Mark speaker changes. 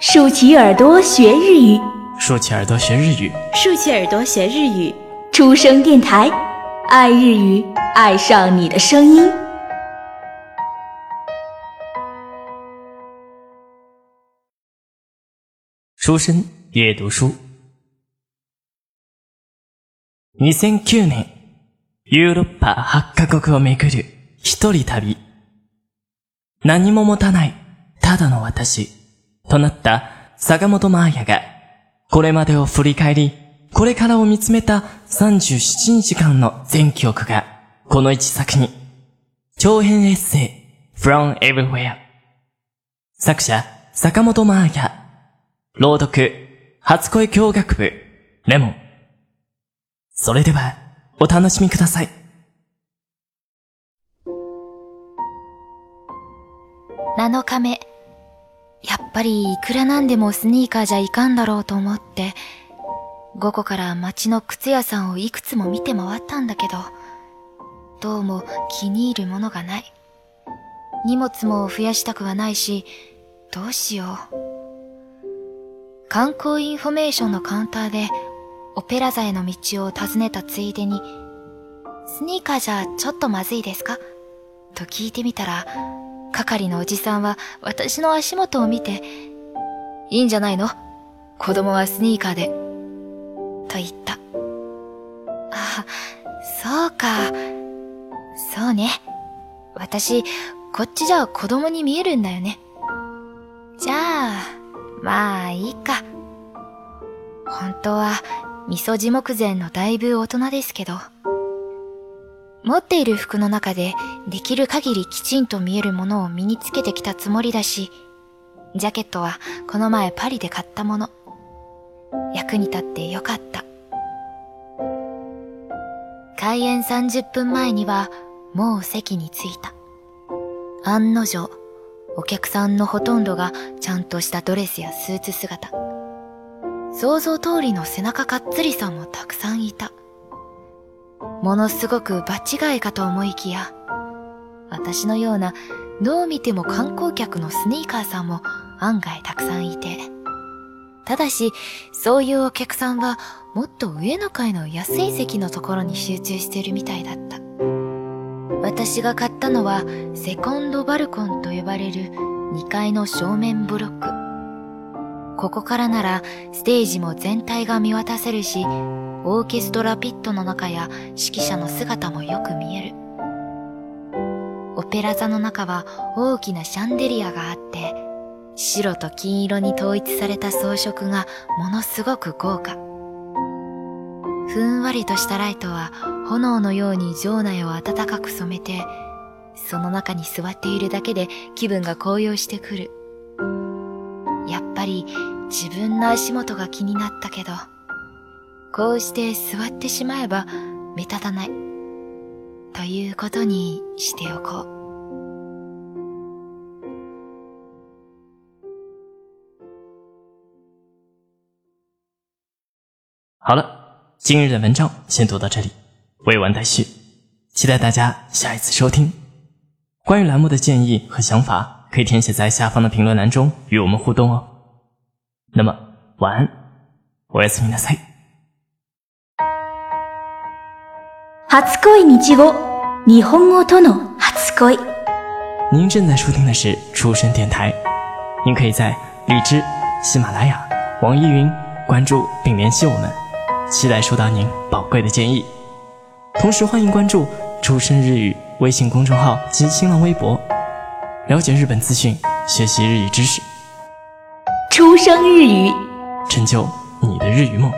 Speaker 1: 竖起耳朵学日语，
Speaker 2: 竖起耳朵学日语，
Speaker 3: 竖起耳朵学日语。
Speaker 1: 出生电台，爱日语，爱上你的声音。
Speaker 2: 书生阅读书。2009年、ヨーロッパ8カ国を巡る一人旅。何も持たない、ただの私、 となった坂本真綾が、これまでを振り返り、これからを見つめた37日間の全記憶が、この一作に、長編エッセイ、From Everywhere。作者、坂本真綾。朗読、初恋教学部、レモン。それでは、お楽しみください。
Speaker 4: 7日目。やっぱりいくらなんでもスニーカーじゃいかんだろうと思って、午後から街の靴屋さんをいくつも見て回ったんだけど、どうも気に入るものがない。荷物も増やしたくはないし、どうしよう。観光インフォメーションのカウンターで、オペラ座への道を尋ねたついでに、スニーカーじゃちょっとまずいですか？と聞いてみたら、係のおじさんは私の足元を見て、いいんじゃないの？子供はスニーカーで。と言った。あ、そうか。そうね。私、こっちじゃ子供に見えるんだよね。じゃあ、まあいいか。本当は、味噌地目前のだいぶ大人ですけど。持っている服の中でできる限りきちんと見えるものを身につけてきたつもりだし、ジャケットはこの前パリで買ったもの。役に立ってよかった。開演30分前にはもう席に着いた。案の定、お客さんのほとんどがちゃんとしたドレスやスーツ姿。想像通りの背中かっつりさんもたくさんいた。ものすごく場違いかと思いきや、私のようなどう見ても観光客のスニーカーさんも案外たくさんいて。ただし、そういうお客さんはもっと上の階の安い席のところに集中してるみたいだった。私が買ったのはセコンドバルコンと呼ばれる2階の正面ブロック。ここからならステージも全体が見渡せるし、オーケストラピットの中や指揮者の姿もよく見える。オペラ座の中は大きなシャンデリアがあって、白と金色に統一された装飾がものすごく豪華。ふんわりとしたライトは炎のように場内を暖かく染めて、その中に座っているだけで気分が高揚してくる。やっぱり自分の足元が気になったけど、こうして座ってしまえば目立たない。ということにしておこう。
Speaker 2: 好了，今日的文章先读到这里，未完待续，期待大家下一次收听。关于栏目的建议和想法，可以填写在下方的评论栏中与我们互动哦。那么晚安，おやすみなさい。
Speaker 1: 初恋日語、日本語との初恋。
Speaker 2: 您正在收听的是出生电台，您可以在荔枝、喜马拉雅、网易云关注并联系我们，期待收到您宝贵的建议。同时欢迎关注“出生日语”微信公众号及新浪微博，了解日本资讯，学习日语知识，
Speaker 1: 出生日语。
Speaker 2: 成就你的日语梦。